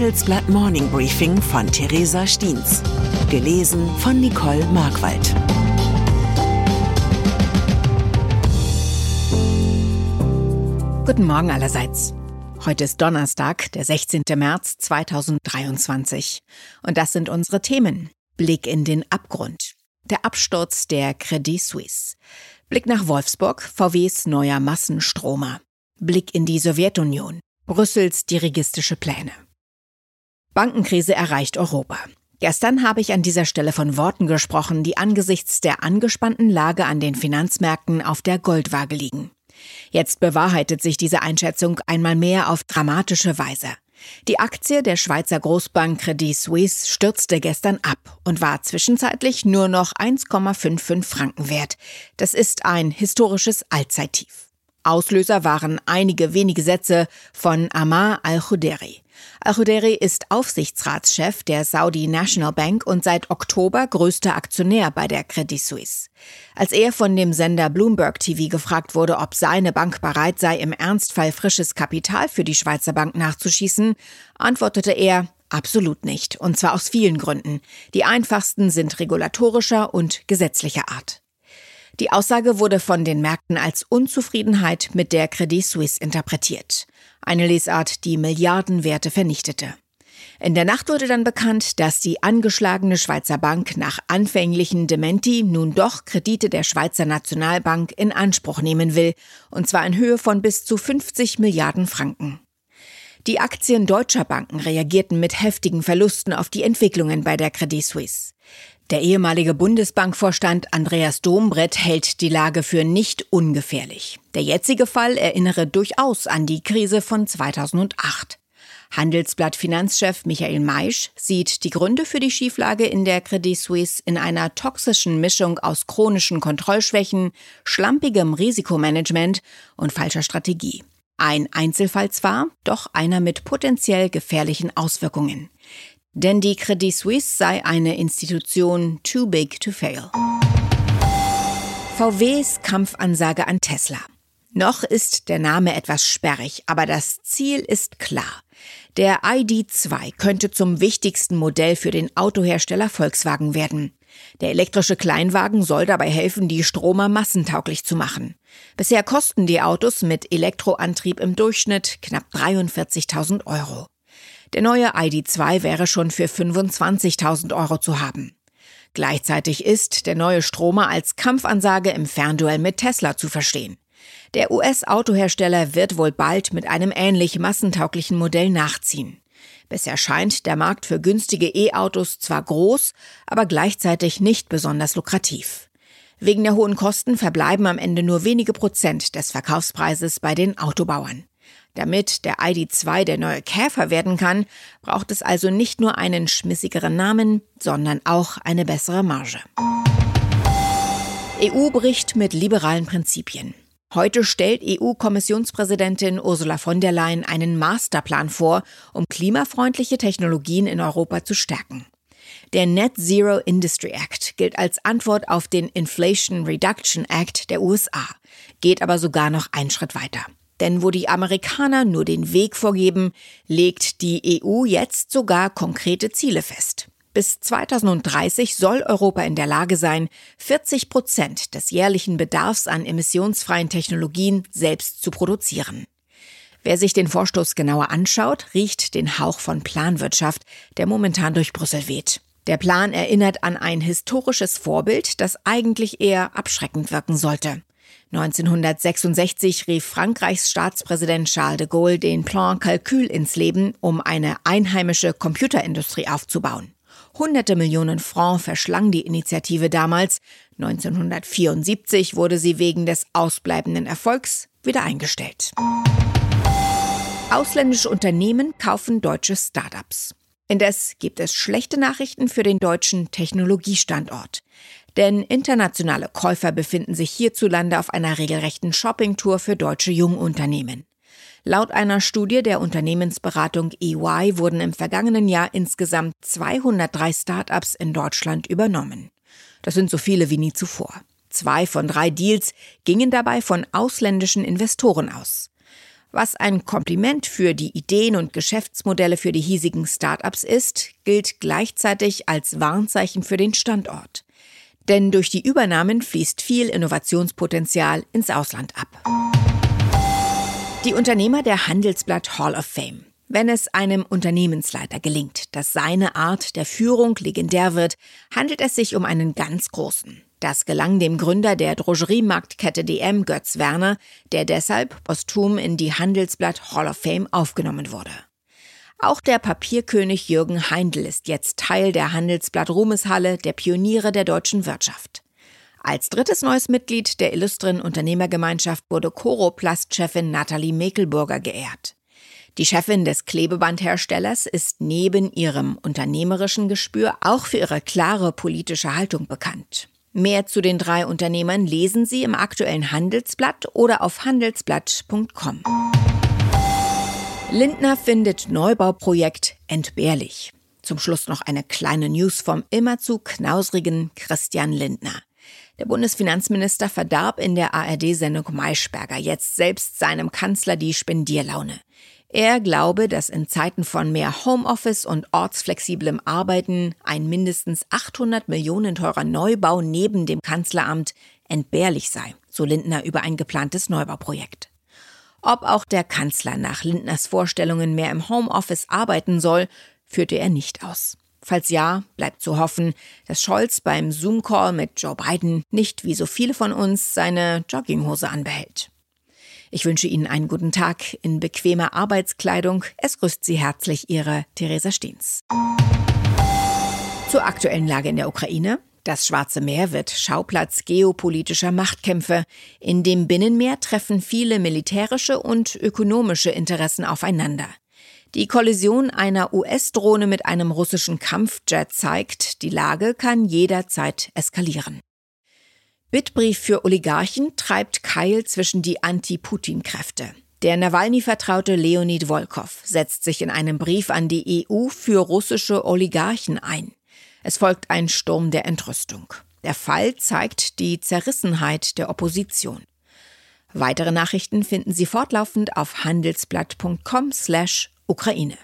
Handelsblatt Morning Briefing von Theresa Stiens. Gelesen von Nicole Markwald. Guten Morgen allerseits. Heute ist Donnerstag, der 16. März 2023. Und das sind unsere Themen. Blick in den Abgrund. Der Absturz der Credit Suisse. Blick nach Wolfsburg, VWs neuer Massenstromer. Blick in die Sowjetunion. Brüssels dirigistische Pläne. Bankenkrise erreicht Europa. Gestern habe ich an dieser Stelle von Worten gesprochen, die angesichts der angespannten Lage an den Finanzmärkten auf der Goldwaage liegen. Jetzt bewahrheitet sich diese Einschätzung einmal mehr auf dramatische Weise. Die Aktie der Schweizer Großbank Credit Suisse stürzte gestern ab und war zwischenzeitlich nur noch 1,55 Franken wert. Das ist ein historisches Allzeittief. Auslöser waren einige wenige Sätze von Amar al-Khuderi. Al-Khuderi ist Aufsichtsratschef der Saudi National Bank und seit Oktober größter Aktionär bei der Credit Suisse. Als er von dem Sender Bloomberg TV gefragt wurde, ob seine Bank bereit sei, im Ernstfall frisches Kapital für die Schweizer Bank nachzuschießen, antwortete er, Absolut nicht, und zwar aus vielen Gründen. Die einfachsten sind regulatorischer und gesetzlicher Art. Die Aussage wurde von den Märkten als Unzufriedenheit mit der Credit Suisse interpretiert. Eine Lesart, die Milliardenwerte vernichtete. In der Nacht wurde dann bekannt, dass die angeschlagene Schweizer Bank nach anfänglichen Dementi nun doch Kredite der Schweizer Nationalbank in Anspruch nehmen will, und zwar in Höhe von bis zu 50 Milliarden Franken. Die Aktien deutscher Banken reagierten mit heftigen Verlusten auf die Entwicklungen bei der Credit Suisse. Der ehemalige Bundesbankvorstand Andreas Dombrett hält die Lage für nicht ungefährlich. Der jetzige Fall erinnere durchaus an die Krise von 2008. Handelsblatt Finanzchef Michael Maisch sieht die Gründe für die Schieflage in der Credit Suisse in einer toxischen Mischung aus chronischen Kontrollschwächen, schlampigem Risikomanagement und falscher Strategie. Ein Einzelfall zwar, doch einer mit potenziell gefährlichen Auswirkungen. Denn die Credit Suisse sei eine Institution too big to fail. VWs Kampfansage an Tesla. Noch ist der Name etwas sperrig, aber das Ziel ist klar. Der ID2 könnte zum wichtigsten Modell für den Autohersteller Volkswagen werden. Der elektrische Kleinwagen soll dabei helfen, die Stromer massentauglich zu machen. Bisher kosten die Autos mit Elektroantrieb im Durchschnitt knapp 43.000 Euro. Der neue ID2 wäre schon für 25.000 Euro zu haben. Gleichzeitig ist der neue Stromer als Kampfansage im Fernduell mit Tesla zu verstehen. Der US-Autohersteller wird wohl bald mit einem ähnlich massentauglichen Modell nachziehen. Bisher scheint der Markt für günstige E-Autos zwar groß, aber gleichzeitig nicht besonders lukrativ. Wegen der hohen Kosten verbleiben am Ende nur wenige Prozent des Verkaufspreises bei den Autobauern. Damit der ID2 der neue Käfer werden kann, braucht es also nicht nur einen schmissigeren Namen, sondern auch eine bessere Marge. EU bricht mit liberalen Prinzipien. Heute stellt EU-Kommissionspräsidentin Ursula von der Leyen einen Masterplan vor, um klimafreundliche Technologien in Europa zu stärken. Der Net Zero Industry Act gilt als Antwort auf den Inflation Reduction Act der USA, geht aber sogar noch einen Schritt weiter. Denn wo die Amerikaner nur den Weg vorgeben, legt die EU jetzt sogar konkrete Ziele fest. Bis 2030 soll Europa in der Lage sein, 40 Prozent des jährlichen Bedarfs an emissionsfreien Technologien selbst zu produzieren. Wer sich den Vorstoß genauer anschaut, riecht den Hauch von Planwirtschaft, der momentan durch Brüssel weht. Der Plan erinnert an ein historisches Vorbild, das eigentlich eher abschreckend wirken sollte. 1966 rief Frankreichs Staatspräsident Charles de Gaulle den Plan Calcul ins Leben, um eine einheimische Computerindustrie aufzubauen. Hunderte Millionen Francs verschlang die Initiative damals. 1974 wurde sie wegen des ausbleibenden Erfolgs wieder eingestellt. Ausländische Unternehmen kaufen deutsche Startups. Indes gibt es schlechte Nachrichten für den deutschen Technologiestandort. Denn internationale Käufer befinden sich hierzulande auf einer regelrechten Shoppingtour für deutsche Jungunternehmen. Laut einer Studie der Unternehmensberatung EY wurden im vergangenen Jahr insgesamt 203 Startups in Deutschland übernommen. Das sind so viele wie nie zuvor. Zwei von drei Deals gingen dabei von ausländischen Investoren aus. Was ein Kompliment für die Ideen und Geschäftsmodelle für die hiesigen Startups ist, gilt gleichzeitig als Warnzeichen für den Standort. Denn durch die Übernahmen fließt viel Innovationspotenzial ins Ausland ab. Die Unternehmer der Handelsblatt Hall of Fame. Wenn es einem Unternehmensleiter gelingt, dass seine Art der Führung legendär wird, handelt es sich um einen ganz großen. Das gelang dem Gründer der Drogeriemarktkette DM, Götz Werner, der deshalb posthum in die Handelsblatt Hall of Fame aufgenommen wurde. Auch der Papierkönig Jürgen Heindl ist jetzt Teil der Handelsblatt Ruhmeshalle der Pioniere der deutschen Wirtschaft. Als drittes neues Mitglied der illustren Unternehmergemeinschaft wurde Coroplast-Chefin Nathalie Mekelburger geehrt. Die Chefin des Klebebandherstellers ist neben ihrem unternehmerischen Gespür auch für ihre klare politische Haltung bekannt. Mehr zu den drei Unternehmern lesen Sie im aktuellen Handelsblatt oder auf handelsblatt.com. Lindner findet Neubauprojekt entbehrlich. Zum Schluss noch eine kleine News vom immerzu knausrigen Christian Lindner. Der Bundesfinanzminister verdarb in der ARD-Sendung Maischberger jetzt selbst seinem Kanzler die Spendierlaune. Er glaube, dass in Zeiten von mehr Homeoffice und ortsflexiblem Arbeiten ein mindestens 800 Millionen teurer Neubau neben dem Kanzleramt entbehrlich sei, so Lindner über ein geplantes Neubauprojekt. Ob auch der Kanzler nach Lindners Vorstellungen mehr im Homeoffice arbeiten soll, führte er nicht aus. Falls ja, bleibt zu hoffen, dass Scholz beim Zoom-Call mit Joe Biden nicht wie so viele von uns seine Jogginghose anbehält. Ich wünsche Ihnen einen guten Tag in bequemer Arbeitskleidung. Es grüßt Sie herzlich Ihre Theresa Steens. Zur aktuellen Lage in der Ukraine. Das Schwarze Meer wird Schauplatz geopolitischer Machtkämpfe. In dem Binnenmeer treffen viele militärische und ökonomische Interessen aufeinander. Die Kollision einer US-Drohne mit einem russischen Kampfjet zeigt, die Lage kann jederzeit eskalieren. Bittbrief für Oligarchen treibt Keil zwischen die Anti-Putin-Kräfte. Der Nawalny-Vertraute Leonid Volkov setzt sich in einem Brief an die EU für russische Oligarchen ein. Es folgt ein Sturm der Entrüstung. Der Fall zeigt die Zerrissenheit der Opposition. Weitere Nachrichten finden Sie fortlaufend auf Ukraine.